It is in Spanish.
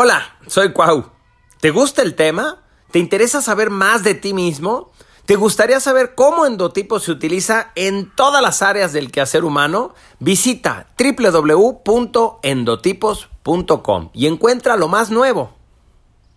Hola, soy Cuau. ¿Te gusta el tema? ¿Te interesa saber más de ti mismo? ¿Te gustaría saber cómo endotipo se utiliza en todas las áreas del quehacer humano? Visita www.endotipos.com y encuentra lo más nuevo.